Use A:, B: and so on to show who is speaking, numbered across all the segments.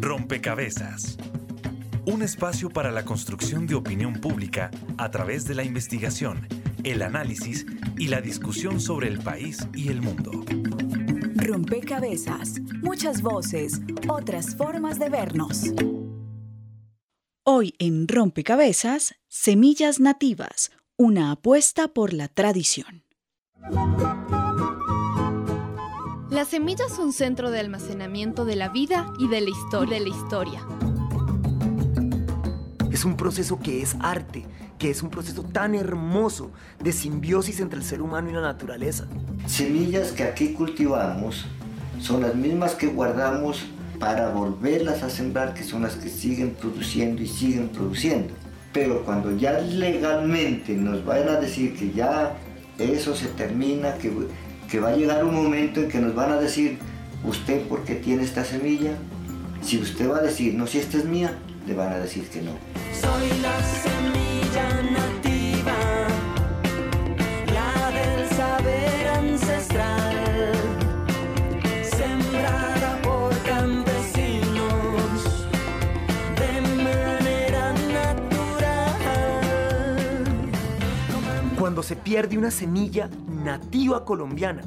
A: Rompecabezas. Un espacio para la construcción de opinión pública a través de la investigación, el análisis y la discusión sobre el país y el mundo.
B: Rompecabezas. Muchas voces, otras formas de vernos.
C: Hoy en Rompecabezas, Semillas Nativas, una apuesta por la tradición.
D: Las semillas son centro de almacenamiento de la vida y de la historia. De la historia.
E: Es un proceso que es arte, que es un proceso tan hermoso de simbiosis entre el ser humano y la naturaleza.
F: Semillas que aquí cultivamos son las mismas que guardamos para volverlas a sembrar, que son las que siguen produciendo y siguen produciendo. Pero cuando ya legalmente nos vayan a decir que ya eso se termina, que, que va a llegar un momento en que nos van a decir, usted por qué tiene esta semilla, si usted va a decir, no, si esta es mía, le van a decir que no.
G: Soy la semilla
E: se pierde una semilla nativa colombiana,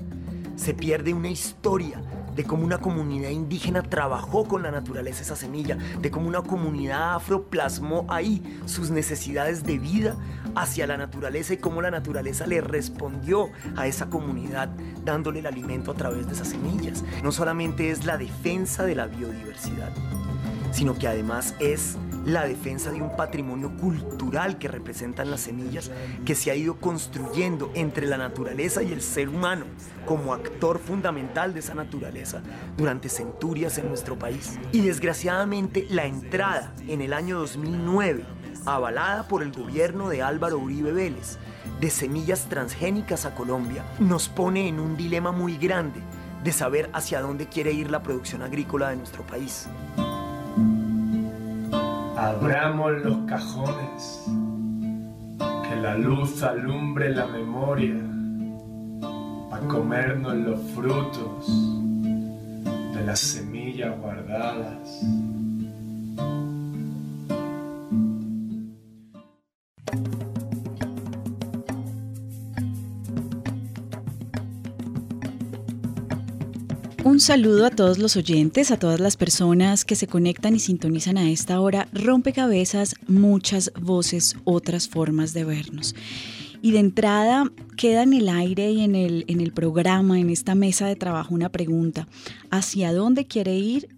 E: se pierde una historia de cómo una comunidad indígena trabajó con la naturaleza esa semilla, de cómo una comunidad afro plasmó ahí sus necesidades de vida hacia la naturaleza y cómo la naturaleza le respondió a esa comunidad dándole el alimento a través de esas semillas. No solamente es la defensa de la biodiversidad, sino que además es la defensa de un patrimonio cultural que representan las semillas que se ha ido construyendo entre la naturaleza y el ser humano como actor fundamental de esa naturaleza durante centurias en nuestro país. Y desgraciadamente la entrada en el año 2009, avalada por el gobierno de Álvaro Uribe Vélez, de semillas transgénicas a Colombia, nos pone en un dilema muy grande de saber hacia dónde quiere ir la producción agrícola de nuestro país.
H: Abramos los cajones, que la luz alumbre la memoria, para comernos los frutos de las semillas guardadas.
C: Un saludo a todos los oyentes, a todas las personas que se conectan y sintonizan a esta hora. Rompecabezas, muchas voces, otras formas de vernos. Y de entrada queda en el aire y en el, en el programa, en esta mesa de trabajo, una pregunta. ¿Hacia dónde quiere ir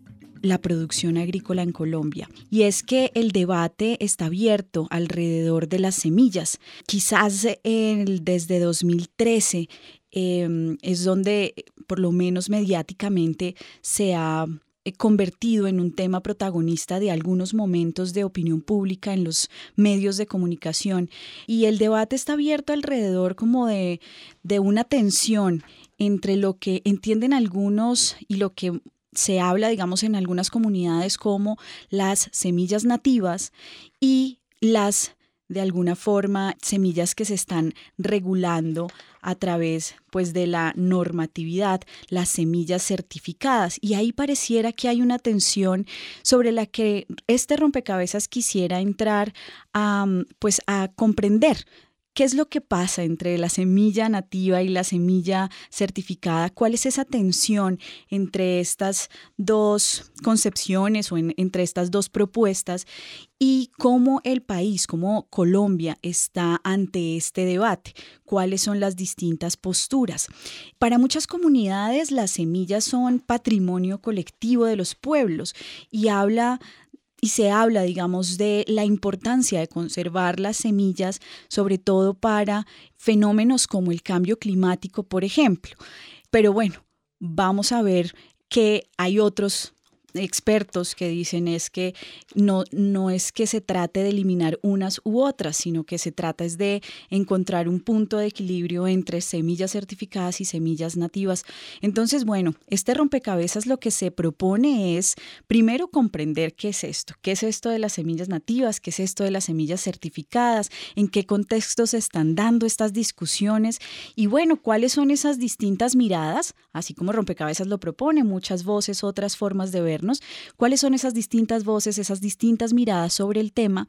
C: la producción agrícola en Colombia. Y es que el debate está abierto alrededor de las semillas. Quizás desde 2013 Em, es donde, por lo menos mediáticamente, se ha eh, convertido en un tema protagonista de algunos momentos de opinión pública en los medios de comunicación. Y el debate está abierto alrededor como de, de una tensión entre lo que entienden algunos y lo que se habla, digamos, en algunas comunidades como las semillas nativas y las de alguna forma semillas que se están regulando a través pues de la normatividad, las semillas certificadas. Y ahí pareciera que hay una tensión sobre la que este rompecabezas quisiera entrar a pues a comprender ¿Qué es lo que pasa entre la semilla nativa y la semilla certificada? ¿Cuál es esa tensión entre estas dos concepciones o entre estas dos propuestas? Y cómo el país, cómo Colombia está ante este debate, cuáles son las distintas posturas. Para muchas comunidades las semillas son patrimonio colectivo de los pueblos y habla y se habla, digamos, de la importancia de conservar las semillas, sobre todo para fenómenos como el cambio climático, por ejemplo. Pero bueno, vamos a ver que hay otros expertos que dicen es que no, no es que se trate de eliminar unas u otras, sino que se trata es de encontrar un punto de equilibrio entre semillas certificadas y semillas nativas. Entonces, bueno, este rompecabezas lo que se propone es primero comprender qué es esto, qué es esto de las semillas nativas, qué es esto de las semillas certificadas, en qué contextos se están dando estas discusiones y bueno, cuáles son esas distintas miradas, así como rompecabezas lo propone, muchas voces, otras formas de cuáles son esas distintas voces, esas distintas miradas sobre el tema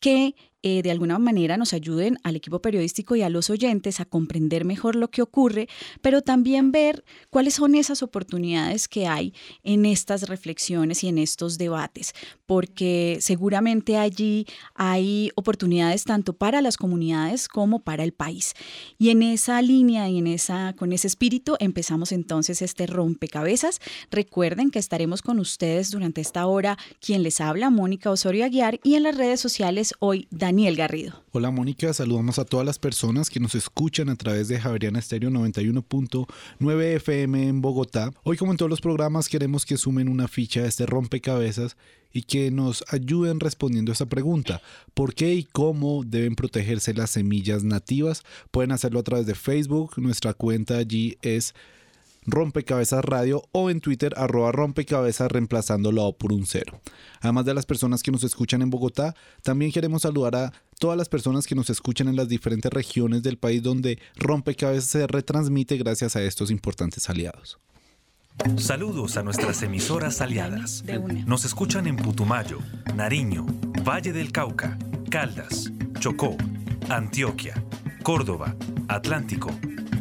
C: que eh, de alguna manera nos ayuden al equipo periodístico y a los oyentes a comprender mejor lo que ocurre, pero también ver cuáles son esas oportunidades que hay en estas reflexiones y en estos debates, porque seguramente allí hay oportunidades tanto para las comunidades como para el país. Y en esa línea y en esa, con ese espíritu empezamos entonces este rompecabezas. Recuerden que estaremos con ustedes durante esta hora, quien les habla, Mónica Osorio Aguiar, y en las redes sociales hoy, Daniel. Daniel Garrido.
I: Hola Mónica, saludamos a todas las personas que nos escuchan a través de Javeriana Estéreo 91.9 FM en Bogotá. Hoy como en todos los programas queremos que sumen una ficha de este rompecabezas y que nos ayuden respondiendo a esa pregunta. ¿Por qué y cómo deben protegerse las semillas nativas? Pueden hacerlo a través de Facebook, nuestra cuenta allí es Rompecabezas Radio o en Twitter arroba rompecabezas reemplazándolo por un cero. Además de las personas que nos escuchan en Bogotá, también queremos saludar a todas las personas que nos escuchan en las diferentes regiones del país donde Rompecabezas se retransmite gracias a estos importantes aliados.
A: Saludos a nuestras emisoras aliadas. Nos escuchan en Putumayo, Nariño, Valle del Cauca, Caldas, Chocó, Antioquia, Córdoba, Atlántico,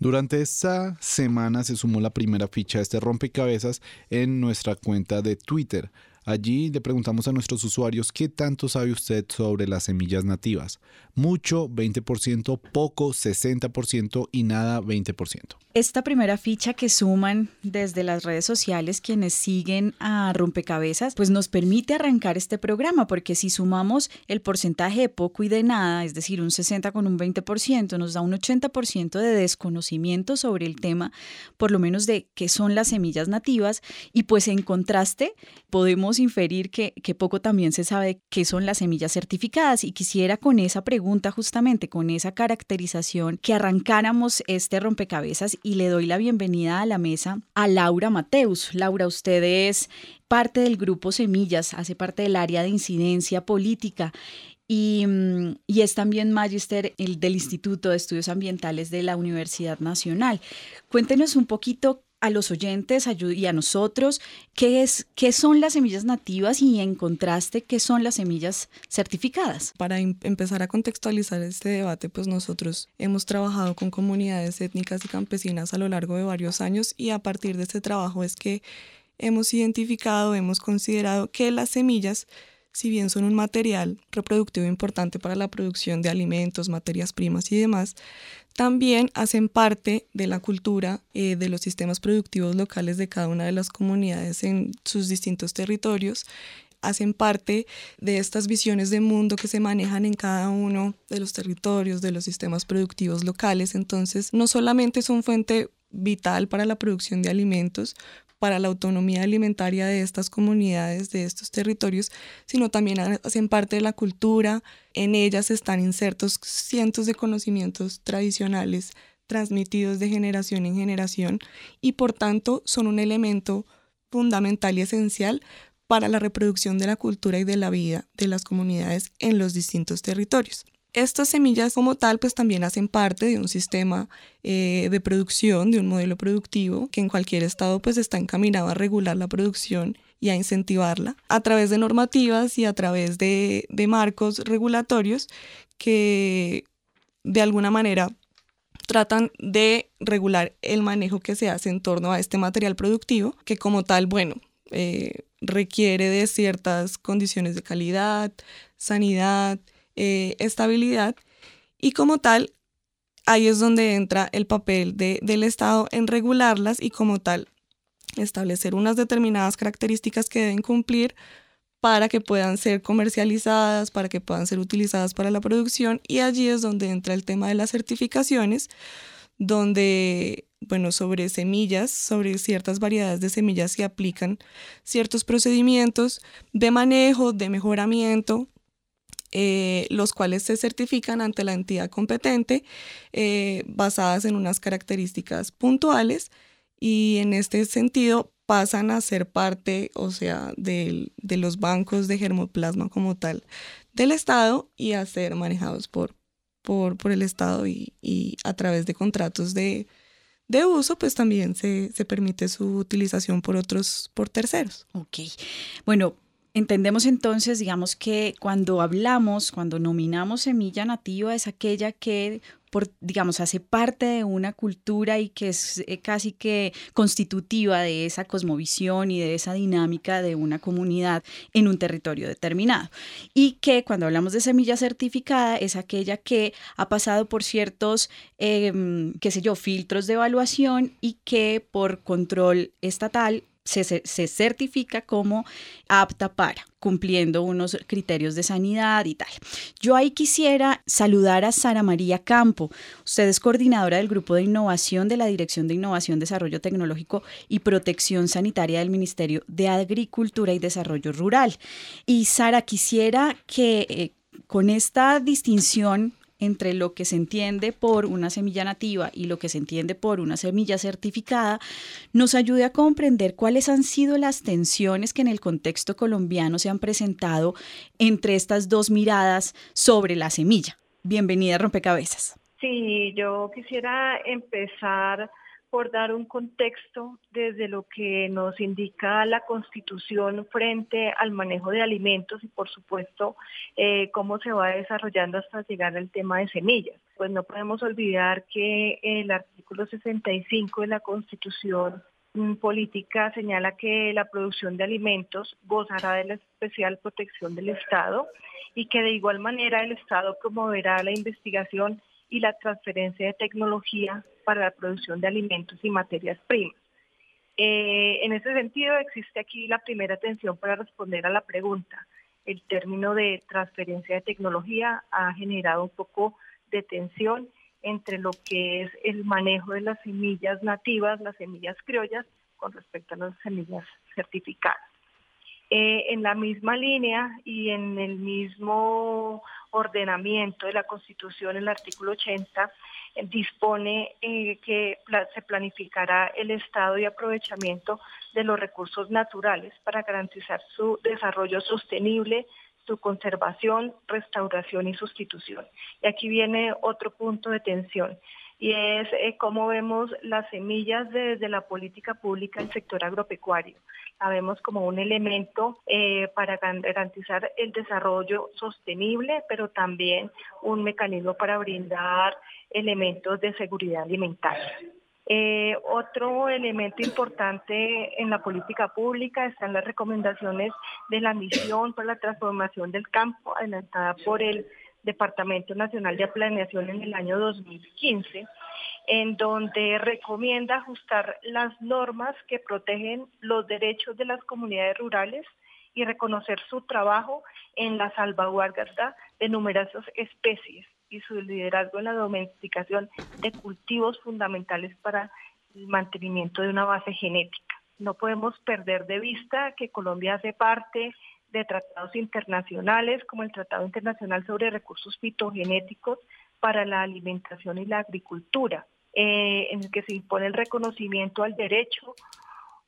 I: Durante esta semana se sumó la primera ficha de este rompecabezas en nuestra cuenta de Twitter. Allí le preguntamos a nuestros usuarios qué tanto sabe usted sobre las semillas nativas. Mucho, 20%, poco, 60% y nada, 20%.
C: Esta primera ficha que suman desde las redes sociales quienes siguen a Rompecabezas, pues nos permite arrancar este programa, porque si sumamos el porcentaje de poco y de nada, es decir, un 60 con un 20%, nos da un 80% de desconocimiento sobre el tema, por lo menos de qué son las semillas nativas, y pues en contraste podemos inferir que, poco también se sabe qué son las semillas certificadas, y quisiera con esa pregunta justamente, con esa caracterización, que arrancáramos este rompecabezas y le doy la bienvenida a la mesa a Laura Mateus. Laura, usted es parte del grupo Semillas, hace parte del área de incidencia política y, mm, y, es también magíster del Instituto de Estudios Ambientales de la Universidad Nacional. Cuéntenos un poquito a los oyentes y a nosotros qué, es, qué son las semillas nativas y en contraste qué son las semillas certificadas.
J: Para em empezar a contextualizar este debate, pues nosotros hemos trabajado con comunidades étnicas y campesinas a lo largo de varios años y a partir de este trabajo es que hemos identificado, hemos considerado que las semillas si bien son un material reproductivo importante para la producción de alimentos, materias primas y demás, también hacen parte de la cultura eh, de los sistemas productivos locales de cada una de las comunidades en sus distintos territorios hacen parte de estas visiones de mundo que se manejan en cada uno de los territorios, de los sistemas productivos locales. Entonces, no solamente son fuente vital para la producción de alimentos, para la autonomía alimentaria de estas comunidades, de estos territorios, sino también hacen parte de la cultura. En ellas están insertos cientos de conocimientos tradicionales transmitidos de generación en generación y por tanto son un elemento fundamental y esencial para la reproducción de la cultura y de la vida de las comunidades en los distintos territorios. Estas semillas como tal pues también hacen parte de un sistema eh, de producción, de un modelo productivo que en cualquier estado pues está encaminado a regular la producción y a incentivarla a través de normativas y a través de, de marcos regulatorios que de alguna manera tratan de regular el manejo que se hace en torno a este material productivo, que como tal, bueno, eh, requiere de ciertas condiciones de calidad, sanidad, eh, estabilidad. Y como tal, ahí es donde entra el papel del Estado en regularlas y como tal establecer unas determinadas características que deben cumplir para que puedan ser comercializadas, para que puedan ser utilizadas para la producción y allí es donde entra el tema de las certificaciones, donde, bueno, sobre semillas, sobre ciertas variedades de semillas se aplican ciertos procedimientos de manejo, de mejoramiento, eh, los cuales se certifican ante la entidad competente eh, basadas en unas características puntuales y en este sentido pasan a ser parte, o sea, de, los bancos de germoplasma como tal del Estado y a ser manejados por, por, por el Estado y, a través de contratos de, de uso, pues también se, se, permite su utilización por otros, por terceros.
C: Ok. Bueno, Entendemos entonces, digamos que cuando hablamos, cuando nominamos semilla nativa, es aquella que, por, digamos, hace parte de una cultura y que es eh, casi que constitutiva de esa cosmovisión y de esa dinámica de una comunidad en un territorio determinado. Y que cuando hablamos de semilla certificada es aquella que ha pasado por ciertos, em, qué sé yo, filtros de evaluación y que por control estatal se, certifica como apta para, cumpliendo unos criterios de sanidad y tal. Yo ahí quisiera saludar a Sara María Campo. Usted es coordinadora del Grupo de Innovación de la Dirección de Innovación, Desarrollo Tecnológico y Protección Sanitaria del Ministerio de Agricultura y Desarrollo Rural. Y Sara, quisiera que eh, con esta distinción entre lo que se entiende por una semilla nativa y lo que se entiende por una semilla certificada, nos ayude a comprender cuáles han sido las tensiones que en el contexto colombiano se han presentado entre estas dos miradas sobre la semilla. Bienvenida Rompecabezas.
K: Sí, yo quisiera empezar por dar un contexto desde lo que nos indica la Constitución frente al manejo de alimentos y por supuesto eh, cómo se va desarrollando hasta llegar al tema de semillas. Pues no podemos olvidar que el artículo 65 de la Constitución mm, política señala que la producción de alimentos gozará de la especial protección del Estado y que de igual manera el Estado promoverá la investigación y la transferencia de tecnología para la producción de alimentos y materias primas. Eh, en ese sentido, existe aquí la primera atención para responder a la pregunta. El término de transferencia de tecnología ha generado un poco de tensión entre lo que es el manejo de las semillas nativas, las semillas criollas, con respecto a las semillas certificadas. Eh, en la misma línea y en el mismo ordenamiento de la Constitución, el artículo 80 eh, dispone eh, que se planificará el estado y aprovechamiento de los recursos naturales para garantizar su desarrollo sostenible, su conservación, restauración y sustitución. Y aquí viene otro punto de tensión y es cómo vemos las semillas desde la política pública del sector agropecuario. La vemos como un elemento eh, para garantizar el desarrollo sostenible, pero también un mecanismo para brindar elementos de seguridad alimentaria. Eh, otro elemento importante en la política pública están las recomendaciones de la misión para la transformación del campo, adelantada por el Departamento Nacional de Planeación en el año 2015, en donde recomienda ajustar las normas que protegen los derechos de las comunidades rurales y reconocer su trabajo en la salvaguarda de numerosas especies y su liderazgo en la domesticación de cultivos fundamentales para el mantenimiento de una base genética. No podemos perder de vista que Colombia hace parte de tratados internacionales como el Tratado Internacional sobre Recursos Fitogenéticos para la Alimentación y la Agricultura, eh, en el que se impone el reconocimiento al derecho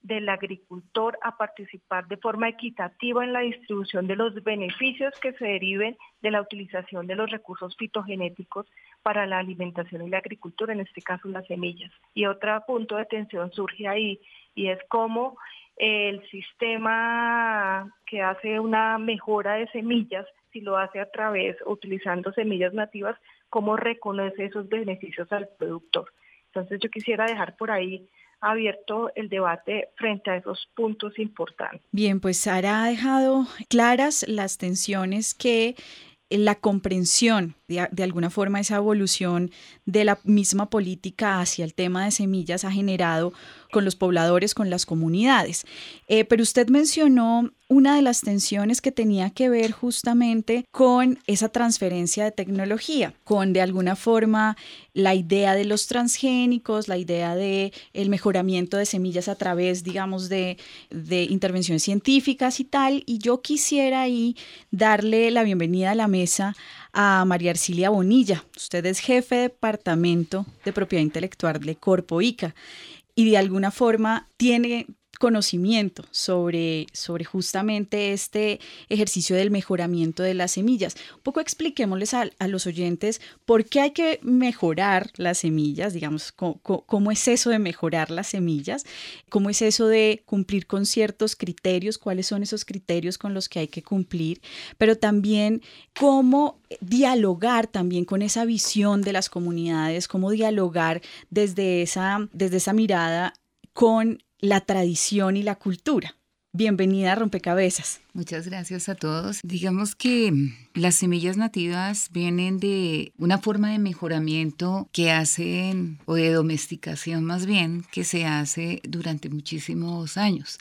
K: del agricultor a participar de forma equitativa en la distribución de los beneficios que se deriven de la utilización de los recursos fitogenéticos para la alimentación y la agricultura, en este caso las semillas. Y otro punto de atención surge ahí y es cómo el sistema que hace una mejora de semillas, si lo hace a través, utilizando semillas nativas, cómo reconoce esos beneficios al productor. Entonces yo quisiera dejar por ahí abierto el debate frente a esos puntos importantes.
C: Bien, pues Sara ha dejado claras las tensiones que la comprensión de, alguna forma esa evolución de la misma política hacia el tema de semillas ha generado con los pobladores, con las comunidades. Eh, pero usted mencionó una de las tensiones que tenía que ver justamente con esa transferencia de tecnología, con de alguna forma la idea de los transgénicos, la idea de el mejoramiento de semillas a través, digamos, de, de intervenciones científicas y tal. Y yo quisiera ahí darle la bienvenida a la mesa a María Arcilia Bonilla. Usted es jefe de departamento de propiedad intelectual de Corpo ICA y de alguna forma tiene conocimiento sobre, sobre justamente este ejercicio del mejoramiento de las semillas. Un poco expliquémosles a, a los oyentes por qué hay que mejorar las semillas, digamos, cómo, es eso de mejorar las semillas, cómo es eso de cumplir con ciertos criterios, cuáles son esos criterios con los que hay que cumplir, pero también cómo dialogar también con esa visión de las comunidades, cómo dialogar desde esa, desde esa mirada con la tradición y la cultura. Bienvenida a Rompecabezas.
L: Muchas gracias a todos. Digamos que las semillas nativas vienen de una forma de mejoramiento que hacen, o de domesticación más bien, que se hace durante muchísimos años.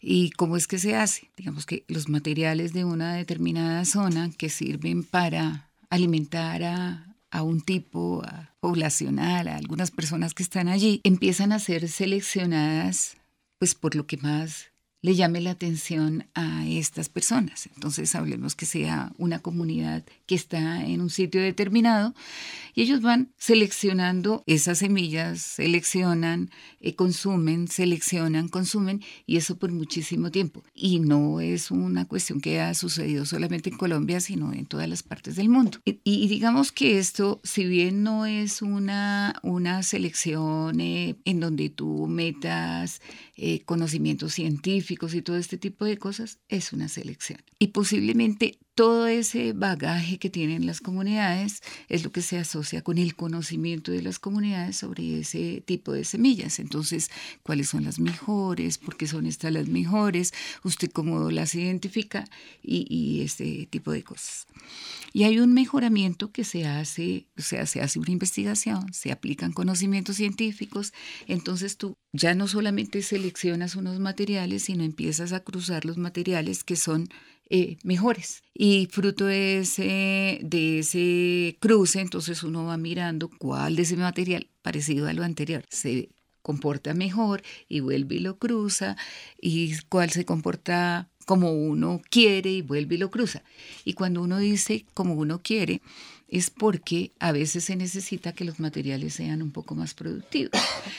L: ¿Y cómo es que se hace? Digamos que los materiales de una determinada zona que sirven para alimentar a, a un tipo poblacional, a algunas personas que están allí, empiezan a ser seleccionadas pues por lo que más le llame la atención a estas personas. Entonces hablemos que sea una comunidad que está en un sitio determinado y ellos van seleccionando esas semillas, seleccionan, eh, consumen, seleccionan, consumen y eso por muchísimo tiempo. Y no es una cuestión que ha sucedido solamente en Colombia, sino en todas las partes del mundo. Y, y digamos que esto, si bien no es una, una selección eh, en donde tú metas eh, conocimientos científicos, y todo este tipo de cosas, es una selección. Y posiblemente todo ese bagaje que tienen las comunidades es lo que se asocia con el conocimiento de las comunidades sobre ese tipo de semillas. Entonces, ¿cuáles son las mejores? ¿Por qué son estas las mejores? ¿Usted cómo las identifica? Y, este tipo de cosas. Y hay un mejoramiento que se hace, o sea, se hace una investigación, se aplican conocimientos científicos, entonces tú ya no solamente seleccionas unos materiales, sino empiezas a cruzar los materiales que son eh, mejores. Y fruto de ese, de ese cruce, entonces uno va mirando cuál de ese material, parecido a lo anterior, se comporta mejor y vuelve y lo cruza, y cuál se comporta como uno quiere y vuelve y lo cruza. Y cuando uno dice como uno quiere, es porque a veces se necesita que los materiales sean un poco más productivos.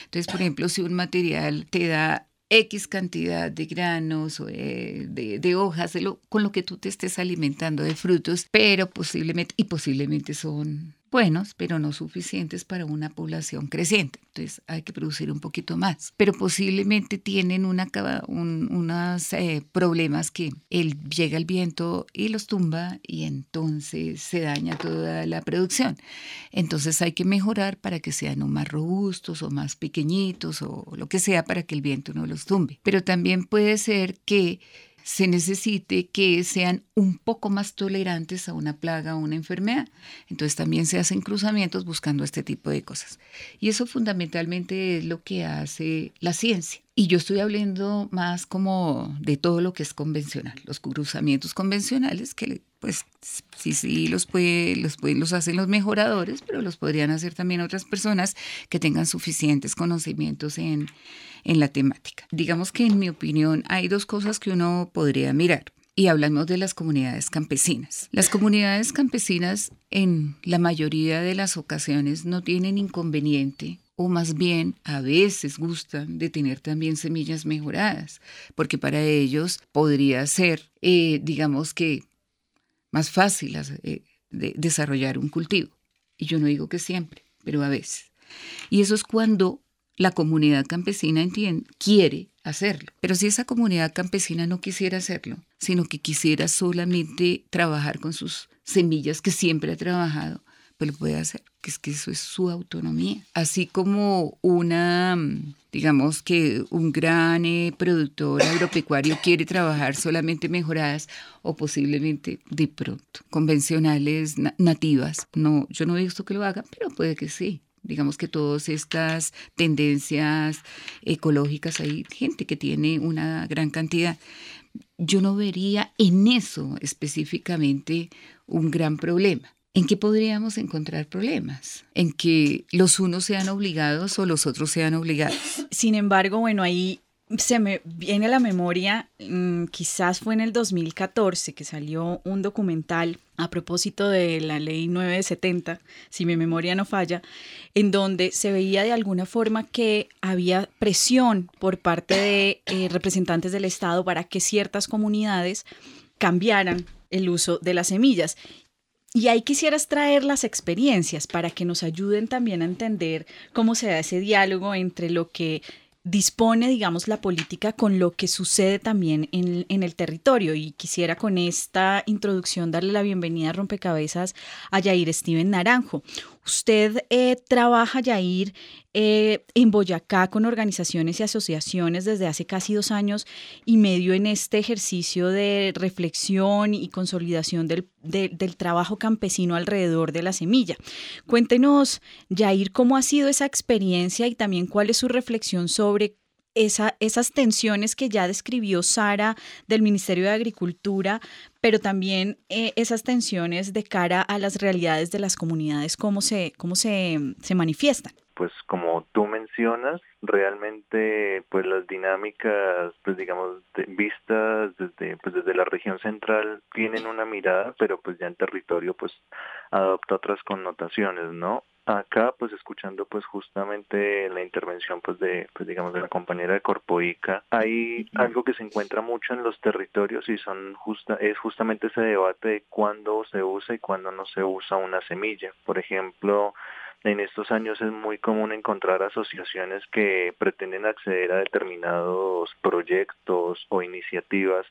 L: Entonces, por ejemplo, si un material te da X cantidad de granos o de, de, hojas, de lo, con lo que tú te estés alimentando de frutos, pero posiblemente, y posiblemente son buenos, pero no suficientes para una población creciente. Entonces hay que producir un poquito más. Pero posiblemente tienen una, un, unos eh, problemas que el, llega el viento y los tumba y entonces se daña toda la producción. Entonces hay que mejorar para que sean más robustos o más pequeñitos o lo que sea para que el viento no los tumbe. Pero también puede ser que se necesite que sean un poco más tolerantes a una plaga o una enfermedad. Entonces también se hacen cruzamientos buscando este tipo de cosas. Y eso fundamentalmente es lo que hace la ciencia. Y yo estoy hablando más como de todo lo que es convencional, los cruzamientos convencionales que pues sí, sí, los, puede, los, pueden, los hacen los mejoradores, pero los podrían hacer también otras personas que tengan suficientes conocimientos en, en la temática. Digamos que en mi opinión hay dos cosas que uno podría mirar. Y hablamos de las comunidades campesinas. Las comunidades campesinas en la mayoría de las ocasiones no tienen inconveniente o más bien a veces gustan de tener también semillas mejoradas, porque para ellos podría ser, eh, digamos que, más fácil eh, de desarrollar un cultivo. Y yo no digo que siempre, pero a veces. Y eso es cuando la comunidad campesina entiende, quiere hacerlo. Pero si esa comunidad campesina no quisiera hacerlo, sino que quisiera solamente trabajar con sus semillas que siempre ha trabajado, pues puede hacer, que es que eso es su autonomía. Así como una, mm, digamos que un gran eh, productor agropecuario quiere trabajar solamente mejoradas o posiblemente de pronto convencionales nativas. No, yo no he visto que lo hagan, pero puede que sí. Digamos que todas estas tendencias ecológicas, hay gente que tiene una gran cantidad. Yo no vería en eso específicamente un gran problema. ¿En qué podríamos encontrar problemas? En que los unos sean obligados o los otros sean obligados.
C: Sin embargo, bueno, ahí se me viene a la memoria, mm, quizás fue en el 2014 que salió un documental a propósito de la ley 970, si mi memoria no falla, en donde se veía de alguna forma que había presión por parte de eh, representantes del Estado para que ciertas comunidades cambiaran el uso de las semillas. Y ahí quisieras traer las experiencias para que nos ayuden también a entender cómo se da ese diálogo entre lo que dispone, digamos, la política con lo que sucede también en, el territorio. Y quisiera con esta introducción darle la bienvenida a Rompecabezas a Yair Steven Naranjo. Usted eh, trabaja, Yair, eh, en Boyacá con organizaciones y asociaciones desde hace casi dos años y medio en este ejercicio de reflexión y consolidación del, del trabajo campesino alrededor de la semilla. Cuéntenos, Yair, cómo ha sido esa experiencia y también cuál es su reflexión sobre esas tensiones que ya describió Sara del Ministerio de Agricultura, pero también eh, esas tensiones de cara a las realidades de las comunidades, cómo se, cómo se, se manifiestan.
M: Pues como tú mencionas, realmente pues las dinámicas, pues digamos, vistas desde, pues desde la región central tienen una mirada, pero pues ya en territorio pues adopta otras connotaciones, ¿no? Acá pues escuchando pues justamente la intervención pues de pues digamos de la compañera de Corpoica hay algo que se encuentra mucho en los territorios y son justa es justamente ese debate de cuándo se usa y cuándo no se usa una semilla. Por ejemplo en estos años es muy común encontrar asociaciones que pretenden acceder a determinados proyectos o iniciativas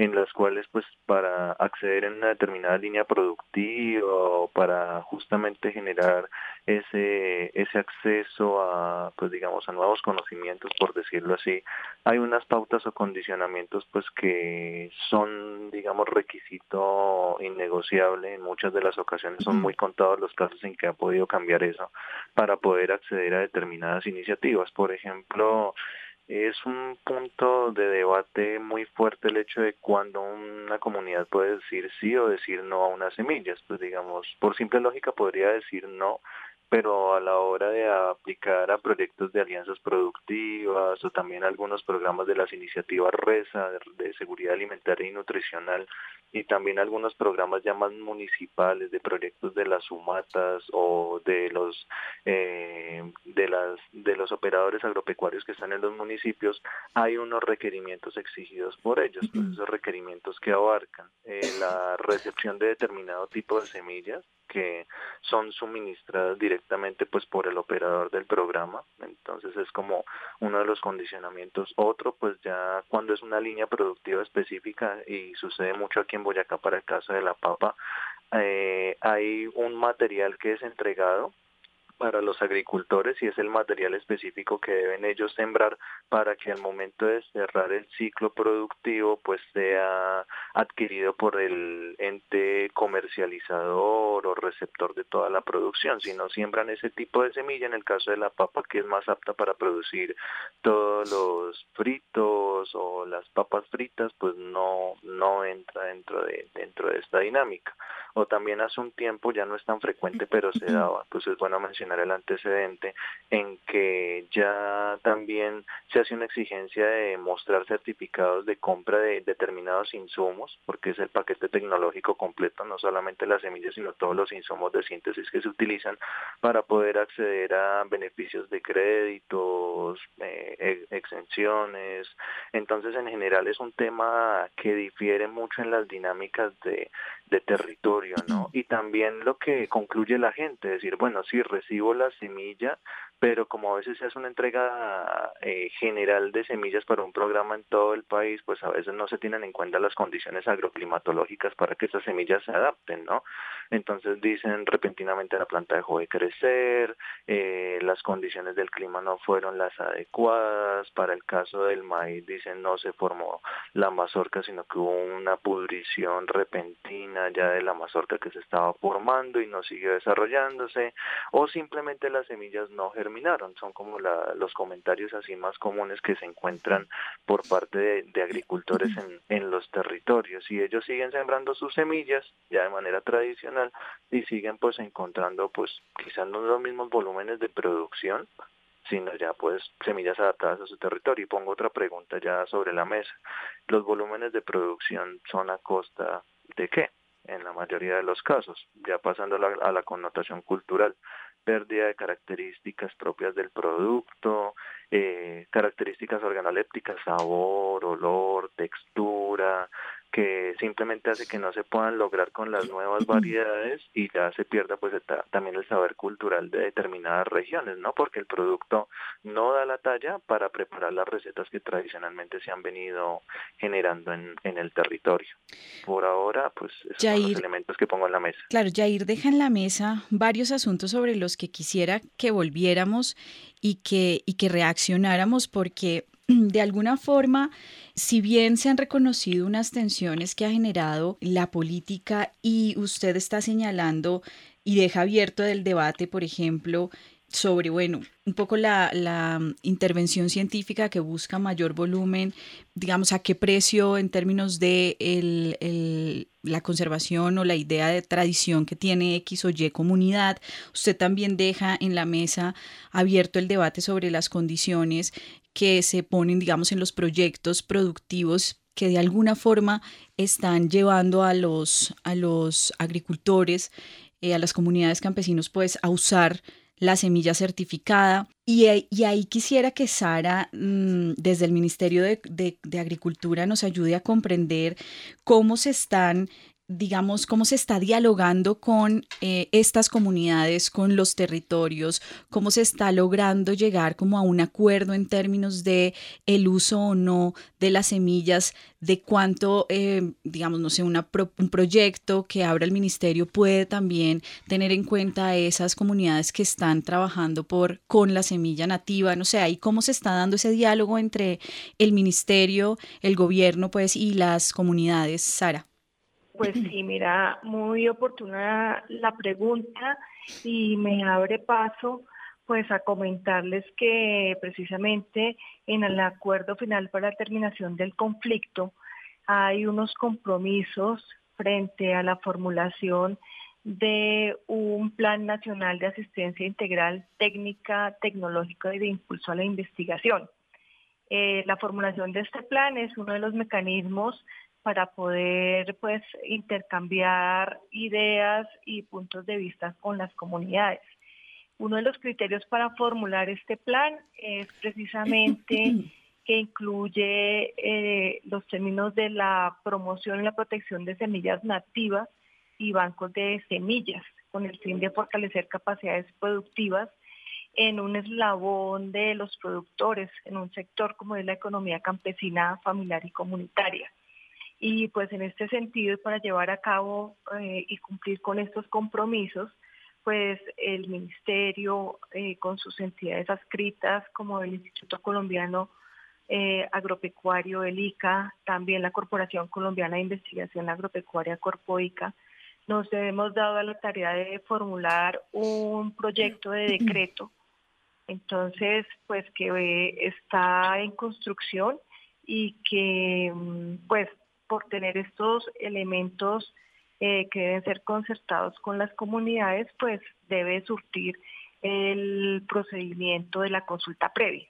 M: en las cuales pues para acceder en una determinada línea productiva o para justamente generar ese ese acceso a pues digamos a nuevos conocimientos por decirlo así hay unas pautas o condicionamientos pues que son digamos requisito innegociable. En muchas de las ocasiones son muy contados los casos en que ha podido cambiar eso para poder acceder a determinadas iniciativas. Por ejemplo es un punto de debate muy fuerte el hecho de cuando una comunidad puede decir sí o decir no a unas semillas. Pues digamos, por simple lógica podría decir no pero a la hora de aplicar a proyectos de alianzas productivas o también algunos programas de las iniciativas RESA de, seguridad alimentaria y nutricional y también algunos programas ya más municipales de proyectos de las sumatas o de los eh, de las de los operadores agropecuarios que están en los municipios hay unos requerimientos exigidos por ellos. Esos requerimientos que abarcan eh, la recepción de determinado tipo de semillas que son suministradas directamente pues por el operador del programa. Entonces es como uno de los condicionamientos. Otro pues ya cuando es una línea productiva específica y sucede mucho aquí en Boyacá para el caso de la papa eh, hay un material que es entregado para los agricultores y es el material específico que deben ellos sembrar para que al momento de cerrar el ciclo productivo pues sea adquirido por el ente comercializador o receptor de toda la producción. Si no siembran ese tipo de semilla, en el caso de la papa que es más apta para producir todos los fritos o las papas fritas, pues no no entra dentro de dentro de esta dinámica. O también hace un tiempo ya no es tan frecuente, pero se daba, pues es bueno mencionar el antecedente en que ya también se hace una exigencia de mostrar certificados de compra de determinados insumos, porque es el paquete tecnológico completo, no solamente las semillas, sino todos los insumos de síntesis que se utilizan para poder acceder a beneficios de créditos, eh, exenciones. Entonces, en general es un tema que difiere mucho en las dinámicas de, de territorio, ¿no? Y también lo que concluye la gente, decir, bueno, sí, recibo la semilla, pero como a veces se hace una entrega eh, general de semillas para un programa en todo el país, pues a veces no se tienen en cuenta las condiciones agroclimatológicas para que esas semillas se adapten, ¿no? Entonces dicen repentinamente la planta dejó de crecer, eh, las condiciones del clima no fueron las adecuadas, para el caso del maíz dicen no se formó la mazorca, sino que hubo una pudrición repentina ya de la mazorca que se estaba formando y no siguió desarrollándose, o simplemente las semillas no germinaron, son como los comentarios así más comunes que se encuentran por parte de, agricultores en, los territorios y ellos siguen sembrando sus semillas ya de manera tradicional y siguen pues encontrando pues quizás no los mismos volúmenes de producción sino ya pues semillas adaptadas a su territorio. Y pongo otra pregunta ya sobre la mesa. ¿Los volúmenes de producción son a costa de qué? En la mayoría de los casos, ya pasando la, a la connotación cultural pérdida de características propias del producto, eh, características organolépticas, sabor, olor, textura, que simplemente hace que no se puedan lograr con las nuevas variedades y ya se pierda pues también el saber cultural de determinadas regiones, ¿no? Porque el producto no da la talla para preparar las recetas que tradicionalmente se han venido generando en, en el territorio. Por ahora, pues esos son los elementos que pongo en la mesa.
C: Claro, Jair deja en la mesa varios asuntos sobre los que quisiera que volviéramos y que, y que reaccionáramos porque de alguna forma, si bien se han reconocido unas tensiones que ha generado la política y usted está señalando y deja abierto el debate, por ejemplo, sobre, bueno, un poco la, la, intervención científica que busca mayor volumen, digamos, a qué precio en términos de el, el, la conservación o la idea de tradición que tiene X o Y comunidad. Usted también deja en la mesa abierto el debate sobre las condiciones que se ponen, digamos, en los proyectos productivos que de alguna forma están llevando a los, a los agricultores, eh, a las comunidades campesinos, pues a usar la semilla certificada. Y, y ahí quisiera que Sara, mm, desde el Ministerio de, de, Agricultura, nos ayude a comprender cómo se están digamos, cómo se está dialogando con eh, estas comunidades, con los territorios, cómo se está logrando llegar como a un acuerdo en términos de el uso o no de las semillas, de cuánto, eh, digamos, no sé, una un proyecto que abra el ministerio puede también tener en cuenta a esas comunidades que están trabajando por con la semilla nativa, no sé, ahí cómo se está dando ese diálogo entre el ministerio, el gobierno, pues, y las comunidades, Sara.
K: Pues sí, mira, muy oportuna la pregunta y me abre paso pues a comentarles que precisamente en el acuerdo final para la terminación del conflicto hay unos compromisos frente a la formulación de un plan nacional de asistencia integral técnica, tecnológica y de impulso a la investigación. Eh, la formulación de este plan es uno de los mecanismos para poder pues intercambiar ideas y puntos de vista con las comunidades. Uno de los criterios para formular este plan es precisamente que incluye eh, los términos de la promoción y la protección de semillas nativas y bancos de semillas, con el fin de fortalecer capacidades productivas en un eslabón de los productores, en un sector como es la economía campesina, familiar y comunitaria. Y pues en este sentido, para llevar a cabo eh, y cumplir con estos compromisos, pues el Ministerio, eh, con sus entidades adscritas, como el Instituto Colombiano eh, Agropecuario, el ICA, también la Corporación Colombiana de Investigación Agropecuaria Corpoica, nos hemos dado a la tarea de formular un proyecto de decreto, entonces, pues que está en construcción y que mm, pues por tener estos elementos eh, que deben ser concertados con las comunidades, pues debe surtir el procedimiento de la consulta previa.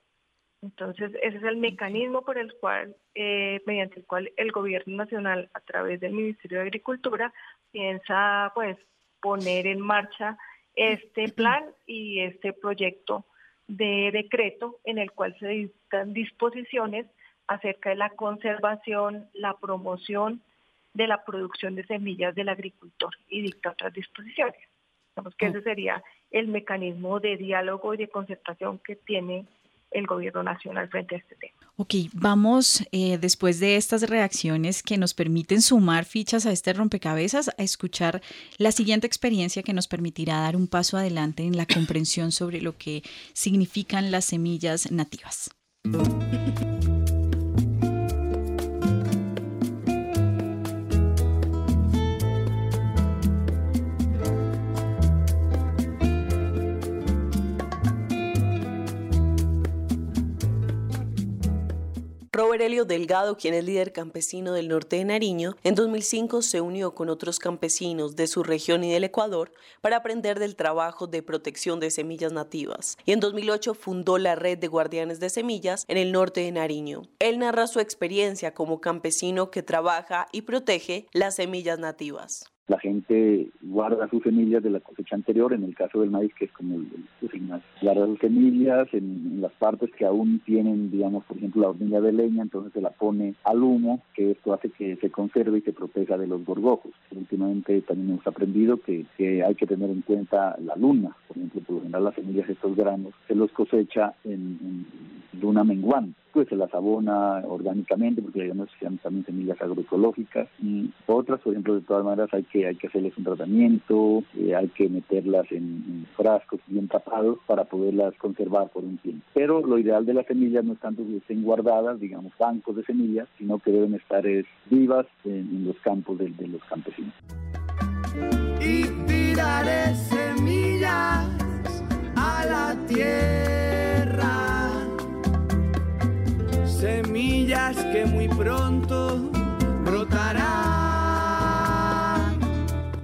K: Entonces, ese es el mecanismo por el cual, eh, mediante el cual el gobierno nacional, a través del Ministerio de Agricultura, piensa pues poner en marcha este plan y este proyecto de decreto en el cual se dictan disposiciones acerca de la conservación, la promoción de la producción de semillas del agricultor y dicta otras disposiciones. Digamos que ese sería el mecanismo de diálogo y de concertación que tiene el gobierno nacional frente a este tema.
C: Ok, vamos eh, después de estas reacciones que nos permiten sumar fichas a este rompecabezas a escuchar la siguiente experiencia que nos permitirá dar un paso adelante en la comprensión sobre lo que significan las semillas nativas.
N: Robert Delgado, quien es líder campesino del norte de Nariño, en 2005 se unió con otros campesinos de su región y del Ecuador para aprender del trabajo de protección de semillas nativas. Y en 2008 fundó la red de guardianes de semillas en el norte de Nariño. Él narra su experiencia como campesino que trabaja y protege las semillas nativas
O: la gente guarda sus semillas de la cosecha anterior, en el caso del maíz, que es como el, el guarda sus semillas en, las partes que aún tienen, digamos, por ejemplo, la hornilla de leña, entonces se la pone al humo, que esto hace que se conserve y se proteja de los gorgojos. Últimamente también hemos aprendido que, hay que tener en cuenta la luna, por ejemplo, por lo general las semillas, estos granos, se los cosecha en, en luna menguante pues se las abona orgánicamente porque digamos se llaman también semillas agroecológicas. Y otras por ejemplo de todas maneras hay que hay que hacerles un tratamiento eh, hay que meterlas en, frascos bien tapados para poderlas conservar por un tiempo. Pero lo ideal de las semillas no es tanto que estén guardadas digamos bancos de semillas sino que deben estar vivas en, los campos de, de, los campesinos.
G: Y tiraré semillas a la tierra semillas que muy pronto brotarán.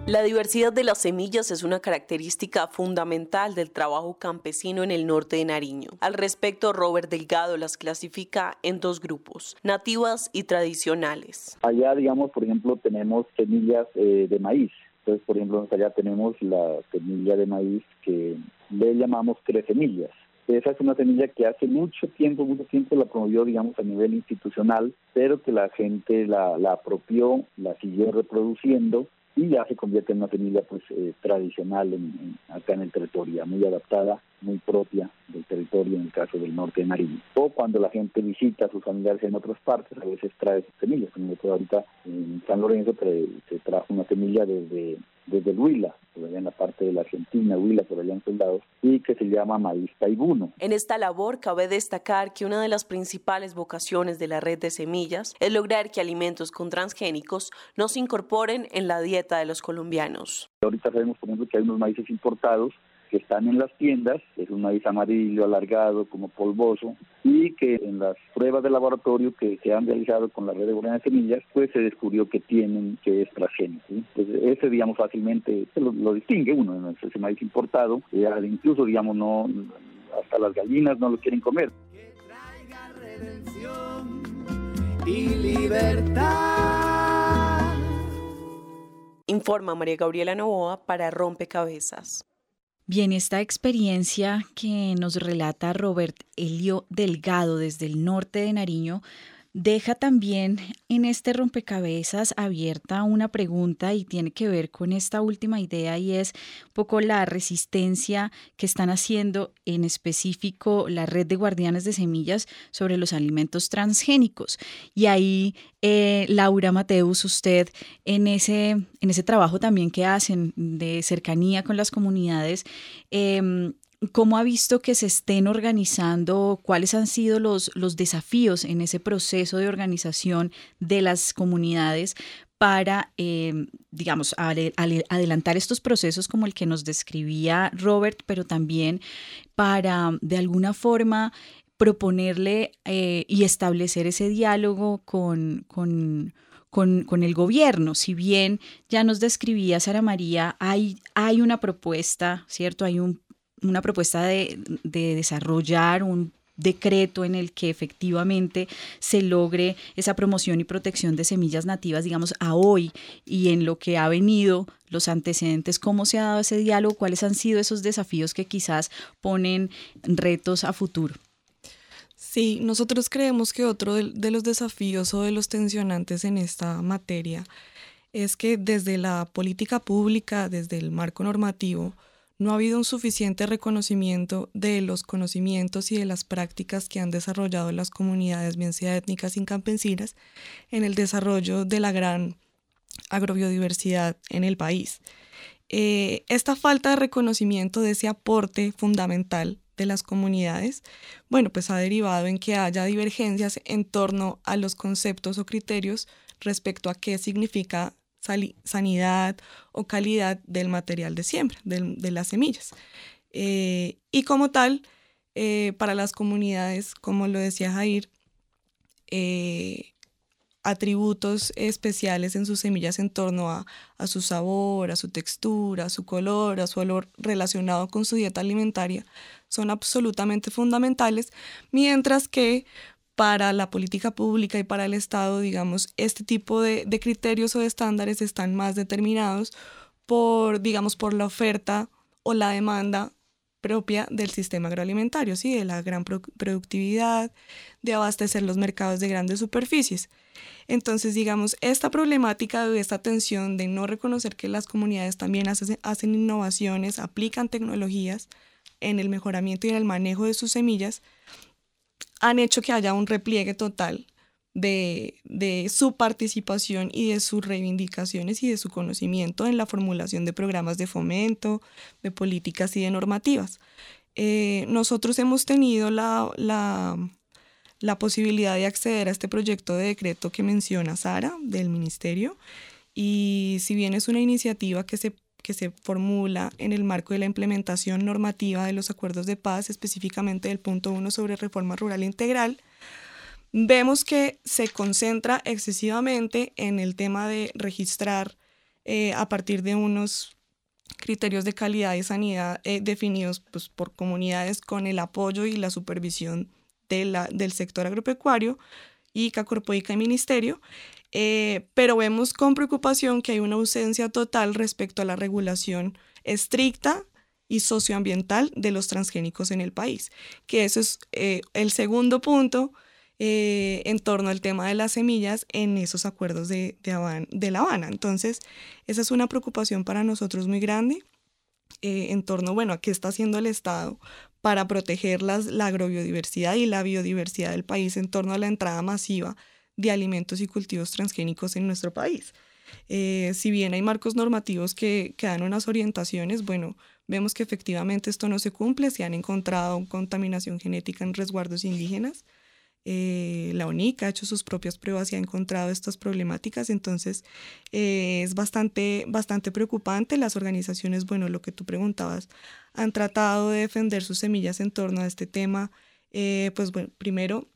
N: La diversidad de las semillas es una característica fundamental del trabajo campesino en el norte de Nariño. Al respecto, Robert Delgado las clasifica en dos grupos, nativas y tradicionales.
O: Allá, digamos, por ejemplo, tenemos semillas eh, de maíz. Entonces, por ejemplo, allá tenemos la semilla de maíz que le llamamos tres semillas. Esa es una semilla que hace mucho tiempo, mucho tiempo la promovió, digamos, a nivel institucional, pero que la gente la, la apropió, la siguió reproduciendo y ya se convierte en una semilla pues eh, tradicional en, acá en el territorio, muy adaptada, muy propia del territorio en el caso del norte de Nariño. O cuando la gente visita a sus familiares en otras partes, a veces trae sus semillas. Como ahorita en San Lorenzo se trajo una semilla desde desde Huila, por allá en la parte de la Argentina, Huila, por allá en Soldados, y que se llama maíz taibuno.
N: En esta labor cabe destacar que una de las principales vocaciones de la red de semillas es lograr que alimentos con transgénicos no se incorporen en la dieta de los colombianos.
O: Ahorita sabemos, por ejemplo, que hay unos maíces importados que están en las tiendas, es un maíz amarillo, alargado, como polvoso, y que en las pruebas de laboratorio que se han realizado con la red de de semillas, pues se descubrió que tienen, que es transgénico. Ese, digamos, fácilmente lo, distingue uno, ese maíz importado, incluso, digamos, no hasta las gallinas no lo quieren comer.
G: y libertad.
N: Informa María Gabriela Novoa para Rompecabezas.
C: Bien, esta experiencia que nos relata Robert Elio Delgado desde el norte de Nariño deja también en este rompecabezas abierta una pregunta y tiene que ver con esta última idea y es un poco la resistencia que están haciendo en específico la red de guardianes de semillas sobre los alimentos transgénicos. Y ahí, eh, Laura Mateus, usted en ese, en ese trabajo también que hacen de cercanía con las comunidades, eh, ¿Cómo ha visto que se estén organizando? ¿Cuáles han sido los, los desafíos en ese proceso de organización de las comunidades para, eh, digamos, adelantar estos procesos como el que nos describía Robert, pero también para, de alguna forma, proponerle eh, y establecer ese diálogo con, con, con, el gobierno. Si bien ya nos describía Sara María, hay, hay una propuesta, ¿cierto? Hay un una propuesta de, desarrollar un decreto en el que efectivamente se logre esa promoción y protección de semillas nativas, digamos, a hoy y en lo que ha venido los antecedentes, cómo se ha dado ese diálogo, cuáles han sido esos desafíos que quizás ponen retos a futuro.
J: Sí, nosotros creemos que otro de los desafíos o de los tensionantes en esta materia es que desde la política pública, desde el marco normativo, no ha habido un suficiente reconocimiento de los conocimientos y de las prácticas que han desarrollado las comunidades, bien sea étnicas y campesinas, en el desarrollo de la gran agrobiodiversidad en el país. Eh, esta falta de reconocimiento de ese aporte fundamental de las comunidades, bueno, pues ha derivado en que haya divergencias en torno a los conceptos o criterios respecto a qué significa sanidad o calidad del material de siembra, de, las semillas. Eh, y como tal, eh, para las comunidades, como lo decía Jair, eh, atributos especiales en sus semillas en torno a, a, su sabor, a su textura, a su color, a su olor relacionado con su dieta alimentaria, son absolutamente fundamentales, mientras que para la política pública y para el Estado, digamos, este tipo de, criterios o de estándares están más determinados por, digamos, por la oferta o la demanda propia del sistema agroalimentario, ¿sí? de la gran productividad, de abastecer los mercados de grandes superficies. Entonces, digamos, esta problemática de esta tensión de no reconocer que las comunidades también hacen, hacen innovaciones, aplican tecnologías en el mejoramiento y en el manejo de sus semillas, han hecho que haya un repliegue total de, su participación y de sus reivindicaciones y de su conocimiento en la formulación de programas de fomento, de políticas y de normativas. Eh, nosotros hemos tenido la, la, posibilidad de acceder a este proyecto de decreto que menciona Sara del Ministerio y si bien es una iniciativa que se que se formula en el marco de la implementación normativa de los acuerdos de paz, específicamente del punto 1 sobre reforma rural integral, vemos que se concentra excesivamente en el tema de registrar eh, a partir de unos criterios de calidad y sanidad eh, definidos pues, por comunidades con el apoyo y la supervisión de la, del sector agropecuario, ICA, Corpoica y Ministerio, eh, pero vemos con preocupación que hay una ausencia total respecto a la regulación estricta y socioambiental de los transgénicos en el país, que eso es eh, el segundo punto eh, en torno al tema de las semillas en esos acuerdos de, de, La Habana. Entonces, esa es una preocupación para nosotros muy grande en torno, bueno, a qué está haciendo el Estado para proteger las, la agrobiodiversidad y la biodiversidad del país en torno a la entrada masiva de alimentos y cultivos transgénicos en nuestro país. Eh, si bien hay marcos normativos que, que, dan unas orientaciones, bueno, vemos que efectivamente esto no se cumple, se han encontrado contaminación genética en resguardos indígenas. Eh, la UNIC ha hecho sus propias pruebas y ha encontrado estas problemáticas, entonces eh, es bastante, bastante preocupante. Las organizaciones, bueno, lo que tú preguntabas, han tratado de defender sus semillas en torno a este tema. pues bueno, primero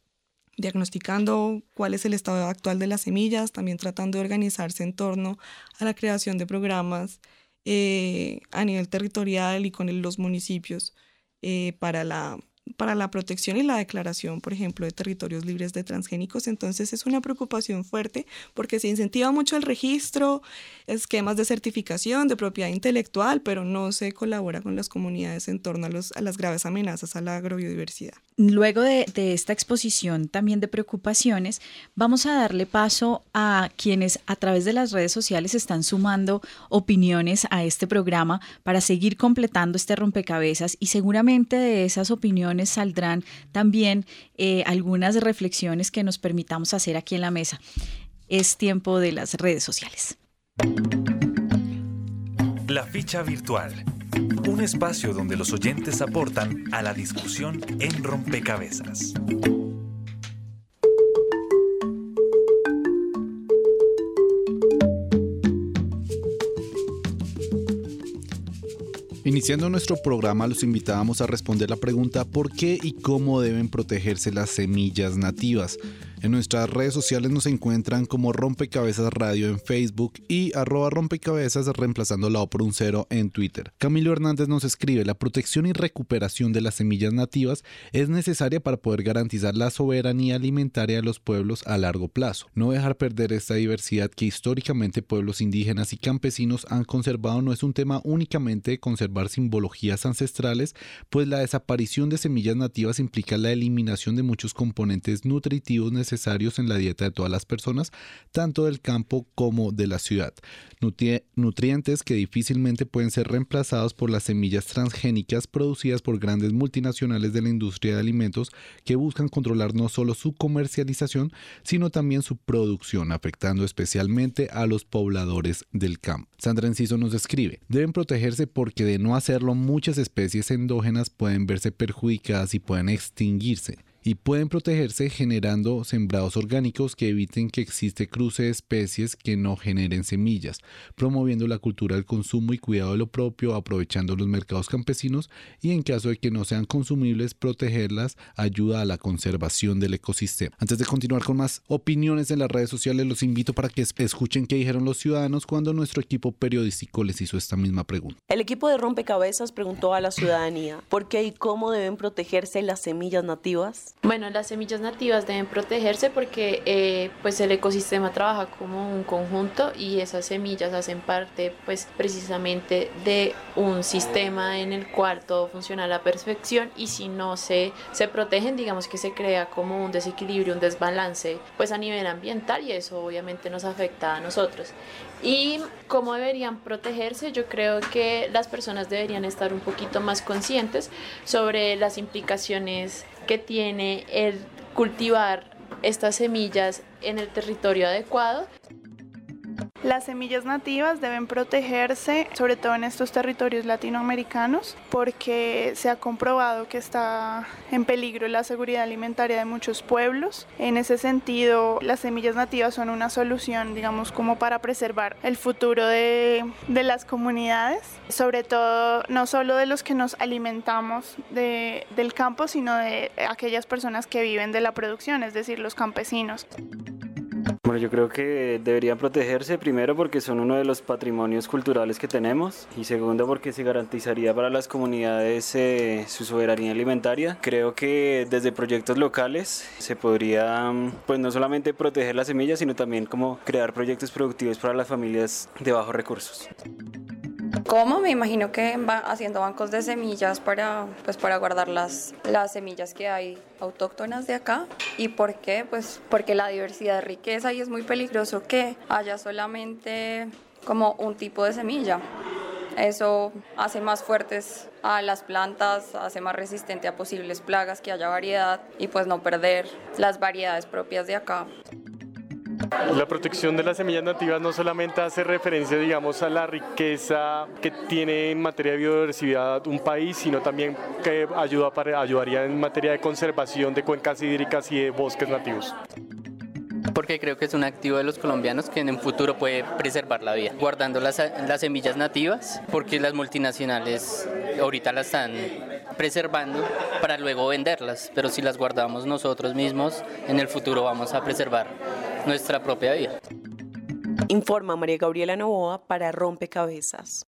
J: diagnosticando cuál es el estado actual de las semillas, también tratando de organizarse en torno a la creación de programas eh, a nivel territorial y con los municipios eh, para la para la protección y la declaración, por ejemplo, de territorios libres de transgénicos. Entonces es una preocupación fuerte porque se incentiva mucho el registro, esquemas de certificación de propiedad intelectual, pero no se colabora con las comunidades en torno a, los, a las graves amenazas a la agrobiodiversidad.
C: Luego de, de esta exposición también de preocupaciones, vamos a darle paso a quienes a través de las redes sociales están sumando opiniones a este programa para seguir completando este rompecabezas y seguramente de esas opiniones saldrán también eh, algunas reflexiones que nos permitamos hacer aquí en la mesa. Es tiempo de las redes sociales.
A: La ficha virtual. Un espacio donde los oyentes aportan a la discusión en rompecabezas.
I: Iniciando nuestro programa los invitábamos a responder la pregunta ¿por qué y cómo deben protegerse las semillas nativas? En nuestras redes sociales nos encuentran como Rompecabezas Radio en Facebook y arroba rompecabezas reemplazando la O por un cero en Twitter. Camilo Hernández nos escribe, la protección y recuperación de las semillas nativas es necesaria para poder garantizar la soberanía alimentaria de los pueblos a largo plazo. No dejar perder esta diversidad que históricamente pueblos indígenas y campesinos han conservado no es un tema únicamente de conservar simbologías ancestrales, pues la desaparición de semillas nativas implica la eliminación de muchos componentes nutritivos necesarios necesarios en la dieta de todas las personas, tanto del campo como de la ciudad. nutrientes que difícilmente pueden ser reemplazados por las semillas transgénicas producidas por grandes multinacionales de la industria de alimentos que buscan controlar no solo su comercialización, sino también su producción, afectando especialmente a los pobladores del campo. Sandra Enciso nos escribe, deben protegerse porque de no hacerlo muchas especies endógenas pueden verse perjudicadas y pueden extinguirse y pueden protegerse generando sembrados orgánicos que eviten que existe cruce de especies que no generen semillas, promoviendo la cultura del consumo y cuidado de lo propio, aprovechando los mercados campesinos y en caso de que no sean consumibles, protegerlas ayuda a la conservación del ecosistema. Antes de continuar con más opiniones en las redes sociales, los invito para que escuchen qué dijeron los ciudadanos cuando nuestro equipo periodístico les hizo esta misma pregunta.
N: El equipo de Rompecabezas preguntó a la ciudadanía por qué y cómo deben protegerse las semillas nativas.
P: Bueno, las semillas nativas deben protegerse porque eh, pues el ecosistema trabaja como un conjunto y esas semillas hacen parte pues precisamente de un sistema en el cual todo funciona a la perfección y si no se, se protegen digamos que se crea como un desequilibrio, un desbalance pues a nivel ambiental y eso obviamente nos afecta a nosotros. Y cómo deberían protegerse, yo creo que las personas deberían estar un poquito más conscientes sobre las implicaciones que tiene el cultivar estas semillas en el territorio adecuado
Q: las semillas nativas deben protegerse, sobre todo en estos territorios latinoamericanos, porque se ha comprobado que está en peligro la seguridad alimentaria de muchos pueblos. En ese sentido, las semillas nativas son una solución, digamos, como para preservar el futuro de, las comunidades, sobre todo no solo de los que nos alimentamos de, del campo, sino de aquellas personas que viven de la producción, es decir, los campesinos.
R: Bueno, yo creo que deberían protegerse primero porque son uno de los patrimonios culturales que tenemos y segundo porque se garantizaría para las comunidades eh, su soberanía alimentaria. Creo que desde proyectos locales se podría pues no solamente proteger las semillas sino también como crear proyectos productivos para las familias de bajos recursos.
S: ¿Cómo? Me imagino que va haciendo bancos de semillas para, pues, para guardar las, las semillas que hay autóctonas de acá. ¿Y por qué? Pues porque la diversidad riqueza y es muy peligroso que haya solamente como un tipo de semilla. Eso hace más fuertes a las plantas, hace más resistente a posibles plagas, que haya variedad y pues no perder las variedades propias de acá.
H: La protección de las semillas nativas no solamente hace referencia, digamos, a la riqueza que tiene en materia de biodiversidad un país, sino también que ayuda para, ayudaría en materia de conservación de cuencas hídricas y de bosques nativos.
T: Porque creo que es un activo de los colombianos que en un futuro puede preservar la vida, guardando las, las semillas nativas, porque las multinacionales ahorita las están preservando para luego venderlas, pero si las guardamos nosotros mismos, en el futuro vamos a preservar nuestra propia vida.
N: Informa María Gabriela Novoa para Rompecabezas.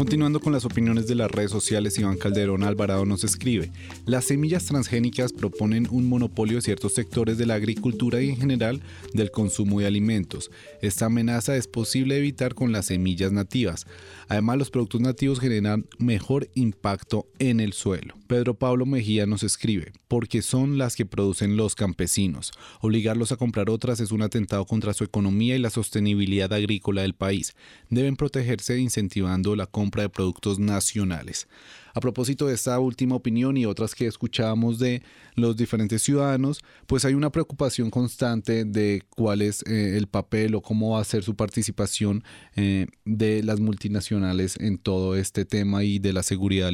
I: Continuando con las opiniones de las redes sociales, Iván Calderón Alvarado nos escribe, las semillas transgénicas proponen un monopolio de ciertos sectores de la agricultura y en general del consumo de alimentos. Esta amenaza es posible evitar con las semillas nativas. Además, los productos nativos generan mejor impacto en el suelo. Pedro Pablo Mejía nos escribe, porque son las que producen los campesinos. Obligarlos a comprar otras es un atentado contra su economía y la sostenibilidad agrícola del país. Deben protegerse incentivando la compra de productos nacionales. A propósito de esta última opinión y otras que escuchábamos de los diferentes ciudadanos, pues hay una preocupación constante de cuál es eh, el papel o cómo va a ser su participación eh, de las multinacionales en todo este tema y de la seguridad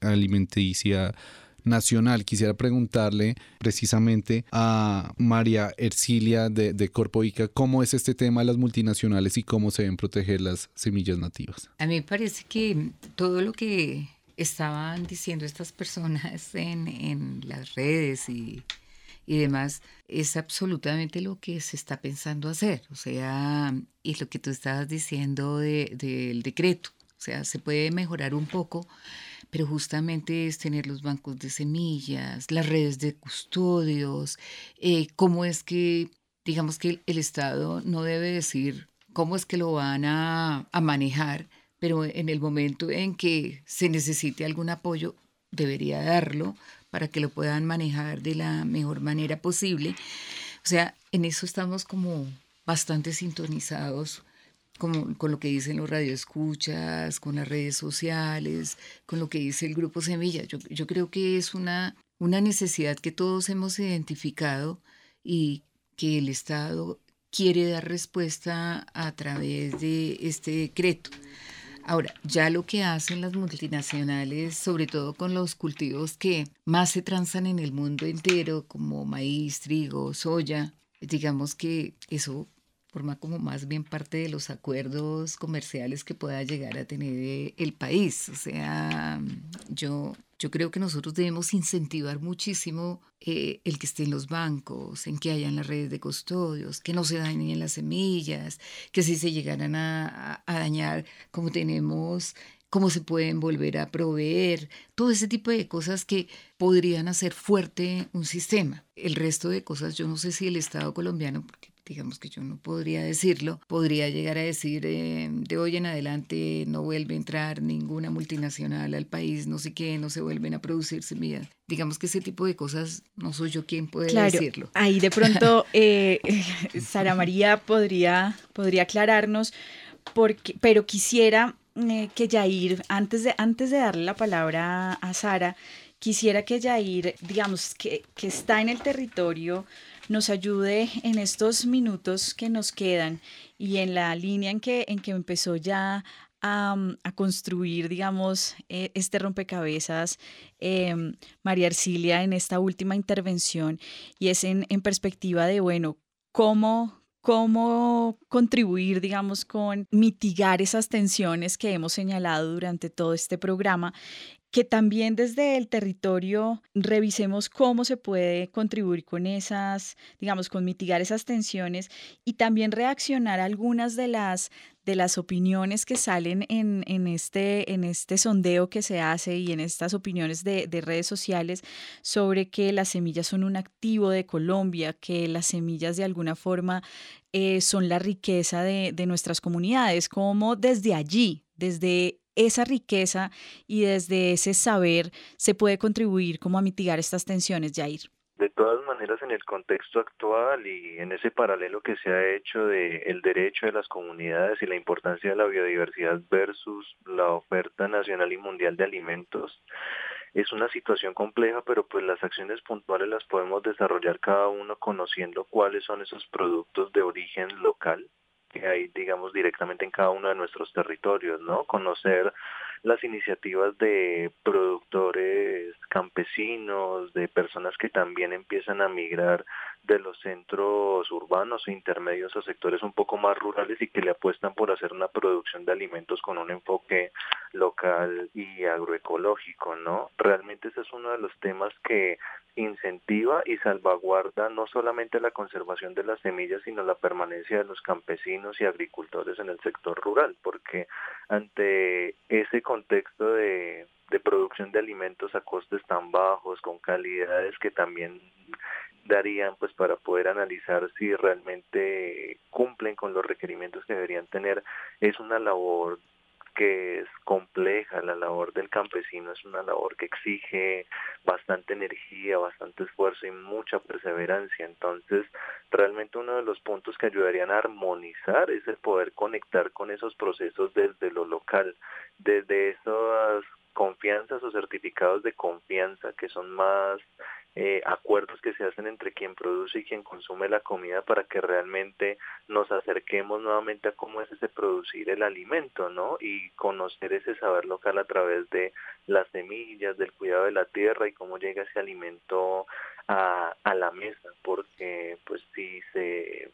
I: alimenticia nacional. Quisiera preguntarle precisamente a María Ercilia de, de Corpo Ica cómo es este tema de las multinacionales y cómo se deben proteger las semillas nativas.
L: A mí me parece que todo lo que estaban diciendo estas personas en, en las redes y, y demás es absolutamente lo que se está pensando hacer. O sea, y lo que tú estabas diciendo del decreto. O sea, se puede mejorar un poco, pero justamente es tener los bancos de semillas, las redes de custodios, eh, cómo es que, digamos que el Estado no debe decir cómo es que lo van a, manejar, pero en el momento en que se necesite algún apoyo, debería darlo para que lo puedan manejar de la mejor manera posible. O sea, en eso estamos como bastante sintonizados con, con, lo que dicen los radioescuchas, con las redes sociales, con lo que dice el Grupo Semilla. Yo, yo creo que es una, una necesidad que todos hemos identificado y que el Estado quiere dar respuesta a través de este decreto. Ahora, ya lo que hacen las multinacionales, sobre todo con los cultivos que más se transan en el mundo entero, como maíz, trigo, soya, digamos que eso forma como más bien parte de los acuerdos comerciales que pueda llegar a tener el país. O sea, yo, yo creo que nosotros debemos incentivar muchísimo eh, el que esté en los bancos, en que hayan las redes de custodios, que no se dañen las semillas, que si se llegaran a, dañar, como tenemos cómo se pueden volver a proveer, todo ese tipo de cosas que podrían hacer fuerte un sistema. El resto de cosas, yo no sé si el Estado colombiano, digamos que yo no podría decirlo, podría llegar a decir eh, de hoy en adelante no vuelve a entrar ninguna multinacional al país, no sé qué, no se vuelven a producir semillas. Digamos que ese tipo de cosas no soy yo quien puede decirlo.
C: Ahí de pronto eh, Sara María podría, podría aclararnos, porque, pero quisiera eh, que Yair, antes de, antes de darle la palabra a Sara, quisiera que Yair, digamos, que, que está en el territorio, nos ayude en estos minutos que nos quedan y en la línea en que, en que empezó ya a, a, construir, digamos, eh, este rompecabezas, eh, María Arcilia, en esta última intervención, y es en, en perspectiva de, bueno, cómo cómo contribuir, digamos, con mitigar esas tensiones que hemos señalado durante todo este programa que también desde el territorio revisemos cómo se puede contribuir con esas, digamos, con mitigar esas tensiones y también reaccionar a algunas de las, de las opiniones que salen en, en, este, en este sondeo que se hace y en estas opiniones de, de redes sociales sobre que las semillas son un activo de Colombia, que las semillas de alguna forma eh, son la riqueza de, de nuestras comunidades, como desde allí, desde esa riqueza y desde ese saber se puede contribuir como a mitigar estas tensiones, Jair?
M: De todas maneras, en el contexto actual y en ese paralelo que se ha hecho de el derecho de las comunidades y la importancia de la biodiversidad versus la oferta nacional y mundial de alimentos, es una situación compleja, pero pues las acciones puntuales las podemos desarrollar cada uno conociendo cuáles son esos productos de origen local que hay, digamos, directamente en cada uno de nuestros territorios, ¿no? Conocer las iniciativas de productores campesinos, de personas que también empiezan a migrar de los centros urbanos o intermedios a sectores un poco más rurales y que le apuestan por hacer una producción de alimentos con un enfoque local y agroecológico, ¿no? Realmente ese es uno de los temas que incentiva y salvaguarda no solamente la conservación de las semillas, sino la permanencia de los campesinos y agricultores en el sector rural, porque ante ese contexto de, de producción de alimentos a costes tan bajos, con calidades que también darían pues para poder analizar si realmente cumplen con los requerimientos que deberían tener, es una labor que es compleja, la labor del campesino es una labor que exige bastante energía, bastante esfuerzo y mucha perseverancia. Entonces, realmente uno de los puntos que ayudarían a armonizar es el poder conectar con esos procesos desde lo local, desde esas confianzas o certificados de confianza que son más eh, acuerdos que se hacen entre quien produce y quien consume la comida para que realmente nos acerquemos nuevamente a cómo es ese producir el alimento, ¿no? Y conocer ese saber local a través de las semillas, del cuidado de la tierra y cómo llega ese alimento a, a la mesa, porque pues si se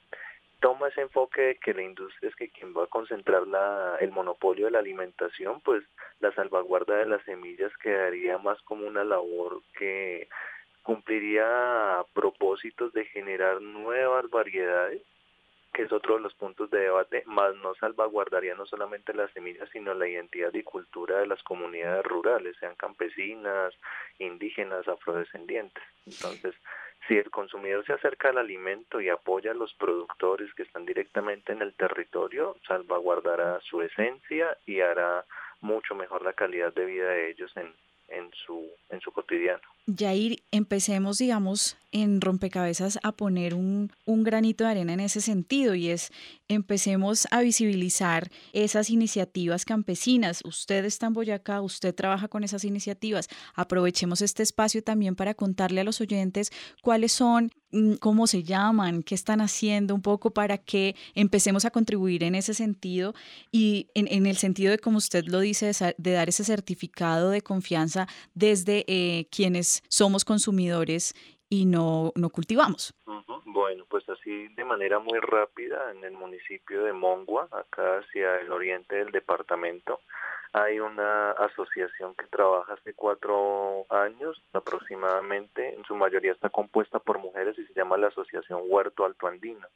M: toma ese enfoque de que la industria es que quien va a concentrar la, el monopolio de la alimentación, pues la salvaguarda de las semillas quedaría más como una labor que cumpliría propósitos de generar nuevas variedades, que es otro de los puntos de debate, más no salvaguardaría no solamente las semillas, sino la identidad y cultura de las comunidades rurales, sean campesinas, indígenas, afrodescendientes. Entonces, si el consumidor se acerca al alimento y apoya a los productores que están directamente en el territorio, salvaguardará su esencia y hará mucho mejor la calidad de vida de ellos en, en su, en su cotidiano.
C: Yair, empecemos, digamos, en rompecabezas a poner un, un, granito de arena en ese sentido y es empecemos a visibilizar esas iniciativas campesinas. Usted está en Boyacá, usted trabaja con esas iniciativas. Aprovechemos este espacio también para contarle a los oyentes cuáles son, mm, cómo se llaman, qué están haciendo un poco para que empecemos a contribuir en ese sentido y en, en el sentido de, como usted lo dice, de, dar ese certificado de confianza desde eh, quienes somos consumidores y no, no cultivamos.
M: Bueno, pues así de manera muy rápida, en el municipio de Mongua, acá hacia el oriente del departamento, hay una asociación que trabaja hace cuatro años aproximadamente, en su mayoría está compuesta por mujeres y se llama la Asociación Huerto Alto Andino.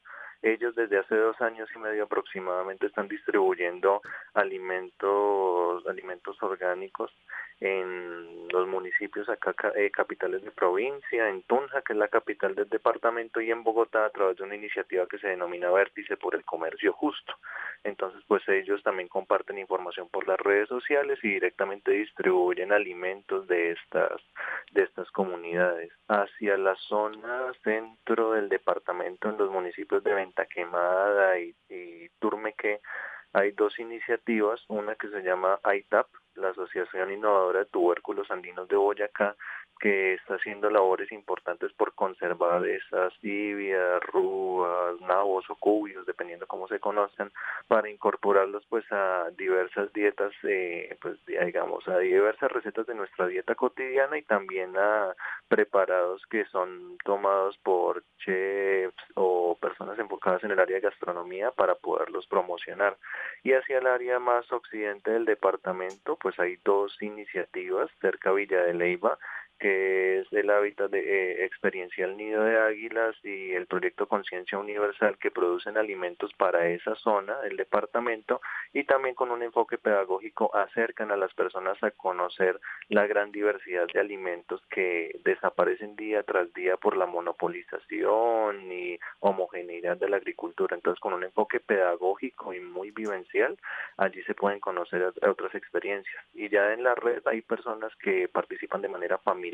M: Ellos desde hace dos años y medio aproximadamente están distribuyendo alimentos, alimentos orgánicos en los municipios acá eh, capitales de provincia, en Tunja, que es la capital del departamento, y en Bogotá a través de una iniciativa que se denomina Vértice por el Comercio Justo. Entonces, pues ellos también comparten información por las redes sociales y directamente distribuyen alimentos de estas de estas comunidades hacia la zona centro del departamento en los municipios de Venta Quemada y, y Turmeque hay dos iniciativas, una que se llama ITAP, la Asociación Innovadora de Tubérculos Andinos de Boyacá, que está haciendo labores importantes por conservar esas tibias, rúas, nabos o cubios, dependiendo cómo se conozcan, para incorporarlos pues a diversas dietas, eh, pues digamos, a diversas recetas de nuestra dieta cotidiana y también a preparados que son tomados por chefs o personas enfocadas en el área de gastronomía para poderlos promocionar. Y hacia el área más occidente del departamento, pues hay dos iniciativas cerca Villa de Leiva que es el hábitat de, eh, experiencial Nido de Águilas y el proyecto Conciencia Universal que producen alimentos para esa zona del departamento y también con un enfoque pedagógico acercan a las personas a conocer la gran diversidad de alimentos que desaparecen día tras día por la monopolización y homogeneidad de la agricultura. Entonces con un enfoque pedagógico y muy vivencial, allí se pueden conocer otras experiencias. Y ya en la red hay personas que participan de manera familiar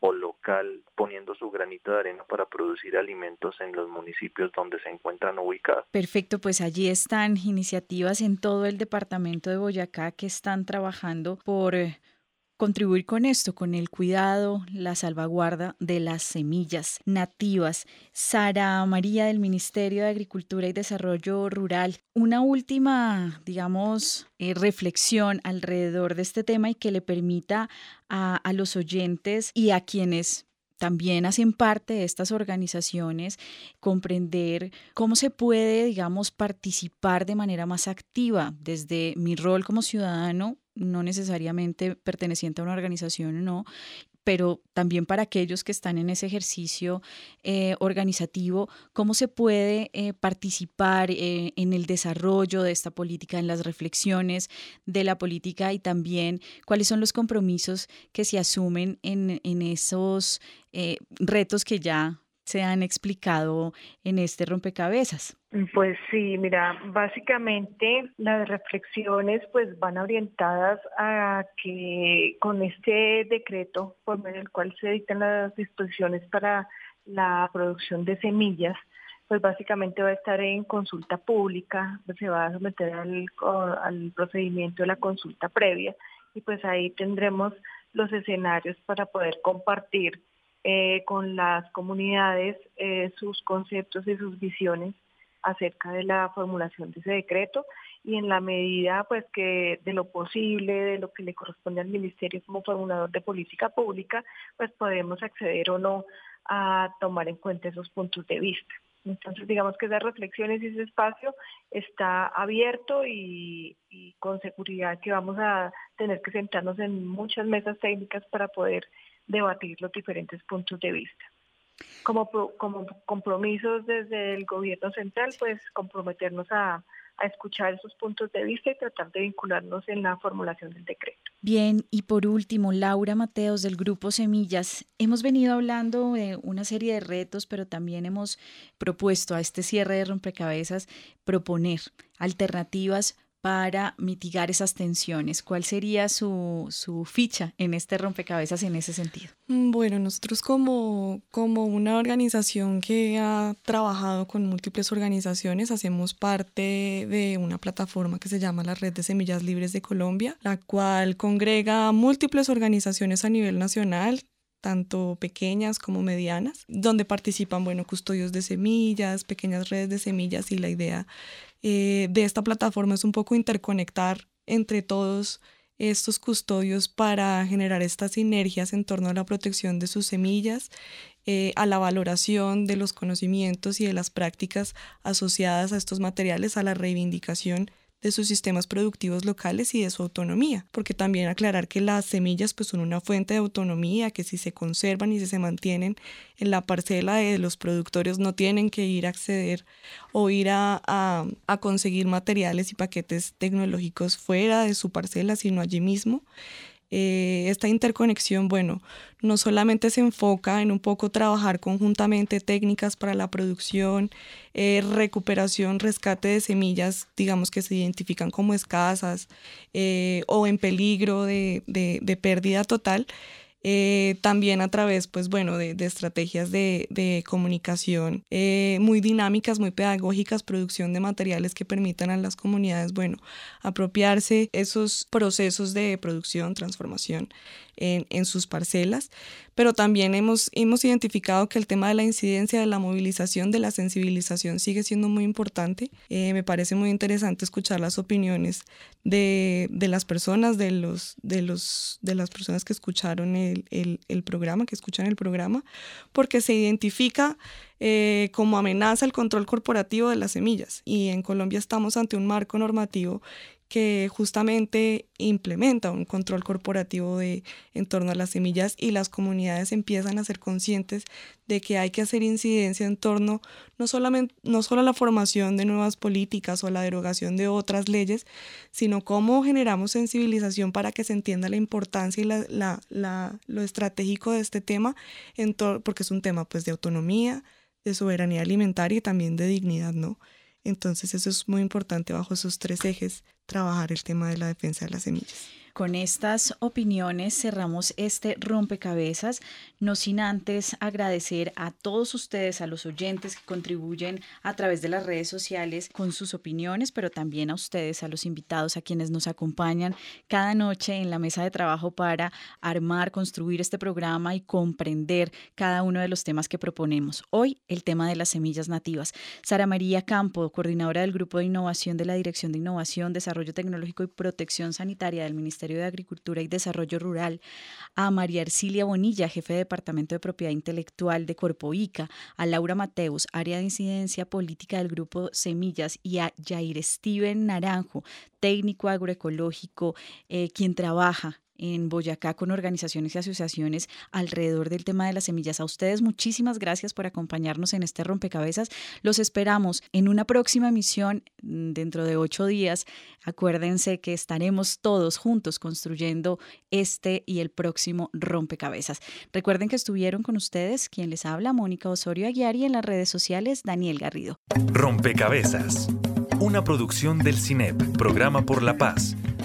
M: o local poniendo su granito de arena para producir alimentos en los municipios donde se encuentran ubicados.
C: Perfecto, pues allí están iniciativas en todo el departamento de Boyacá que están trabajando por eh, contribuir con esto, con el cuidado, la salvaguarda de las semillas nativas. Sara María del Ministerio de Agricultura y Desarrollo Rural, una última, digamos, eh, reflexión alrededor de este tema y que le permita a, a los oyentes y a quienes también hacen parte de estas organizaciones, comprender cómo se puede, digamos, participar de manera más activa desde mi rol como ciudadano no necesariamente perteneciente a una organización o no, pero también para aquellos que están en ese ejercicio eh, organizativo, cómo se puede eh, participar eh, en el desarrollo de esta política, en las reflexiones de la política y también cuáles son los compromisos que se asumen en, en esos retos que ya se han explicado en este rompecabezas?
K: Pues sí, mira, básicamente las reflexiones pues van orientadas a que con este decreto por medio del cual se dictan las disposiciones para la producción de semillas, pues básicamente va a estar en consulta pública, pues se va a someter al, procedimiento de la consulta previa y pues ahí tendremos los escenarios para poder compartir eh, con las comunidades eh, sus conceptos y sus visiones acerca de la formulación de ese decreto y en la medida pues que de lo posible, de lo que le corresponde al ministerio como formulador de política pública, pues podemos acceder o no a tomar en cuenta esos puntos de vista. Entonces, digamos que esas reflexiones y ese espacio está abierto y, y, con seguridad que vamos a tener que sentarnos en muchas mesas técnicas para poder debatir los diferentes puntos de vista. Como, como compromisos desde el gobierno central, pues comprometernos a, a escuchar esos puntos de vista y tratar de vincularnos en la formulación del decreto.
C: Bien, y por último, Laura Mateos del Grupo Semillas. Hemos venido hablando de una serie de retos, pero también hemos propuesto a este cierre de rompecabezas proponer alternativas para mitigar esas tensiones? ¿Cuál sería su, su, ficha en este rompecabezas en ese sentido?
J: Mm, bueno, nosotros como, como una organización que ha trabajado con múltiples organizaciones, hacemos parte de una plataforma que se llama la Red de Semillas Libres de Colombia, la cual congrega múltiples organizaciones a nivel nacional tanto pequeñas como medianas, donde participan, bueno, custodios de semillas, pequeñas redes de semillas y la idea eh, de esta plataforma es un poco interconectar entre todos estos custodios para generar estas sinergias en torno a la protección de sus semillas, eh, a la valoración de los conocimientos y de las prácticas asociadas a estos materiales, a la reivindicación de sus sistemas productivos locales y de su autonomía, porque también aclarar que las semillas pues son una fuente de autonomía, que si se conservan y si se mantienen en la parcela de los productores no tienen que ir a acceder o ir a, a conseguir materiales y paquetes tecnológicos fuera de su parcela, sino allí mismo. Eh, esta interconexión, bueno, no solamente se enfoca en un poco trabajar conjuntamente técnicas para la producción, eh, recuperación, rescate de semillas, digamos que se identifican como escasas eh, o en peligro de, de pérdida total, eh, también a través, pues bueno, de, estrategias de, comunicación eh, muy dinámicas, muy pedagógicas, producción de materiales que permitan a las comunidades, bueno, apropiarse esos procesos de producción, transformación en, sus parcelas, pero también hemos, hemos identificado que el tema de la incidencia, de la movilización, de la sensibilización sigue siendo muy importante. Eh, me parece muy interesante escuchar las opiniones de, de, las personas, de, los, de, los, de las personas que escucharon el, el, el programa, que escuchan el programa, porque se identifica eh, como amenaza el control corporativo de las semillas. Y en Colombia estamos ante un marco normativo que justamente implementa un control corporativo de, en torno a las semillas y las comunidades empiezan a ser conscientes de que hay que hacer incidencia en torno no, solamente, no solo a la formación de nuevas políticas o a la derogación de otras leyes, sino cómo generamos sensibilización para que se entienda la importancia y la, lo estratégico de este tema, en porque es un tema pues, de autonomía, de soberanía alimentaria y también de dignidad, ¿no? Entonces eso es muy importante bajo esos tres ejes, trabajar el tema de la defensa de las semillas.
C: Con estas opiniones cerramos este rompecabezas, no sin antes agradecer a todos ustedes, a los oyentes que contribuyen a través de las redes sociales con sus opiniones, pero también a ustedes, a los invitados, a quienes nos acompañan cada noche en la mesa de trabajo para armar, construir este programa y comprender cada uno de los temas que proponemos. Hoy el tema de las semillas nativas. Sara María Campo, coordinadora del Grupo de Innovación de la Dirección de Innovación, Desarrollo Tecnológico y Protección Sanitaria del Ministerio de Agricultura y Desarrollo Rural, a María Ercilia Bonilla, jefe de Departamento de Propiedad Intelectual de Corpo ICA, a Laura Mateus, área de incidencia política del Grupo Semillas, y a Jair Steven Naranjo, técnico agroecológico, eh, quien trabaja en Boyacá con organizaciones y asociaciones alrededor del tema de las semillas. A ustedes muchísimas gracias por acompañarnos en este rompecabezas. Los esperamos en una próxima emisión mm, dentro de ocho días. Acuérdense que estaremos todos juntos construyendo este y el próximo rompecabezas. Recuerden que estuvieron con ustedes quien les habla, Mónica Osorio Aguiar y en las redes sociales, Daniel Garrido.
A: Rompecabezas, una producción del CINEP, Programa por la Paz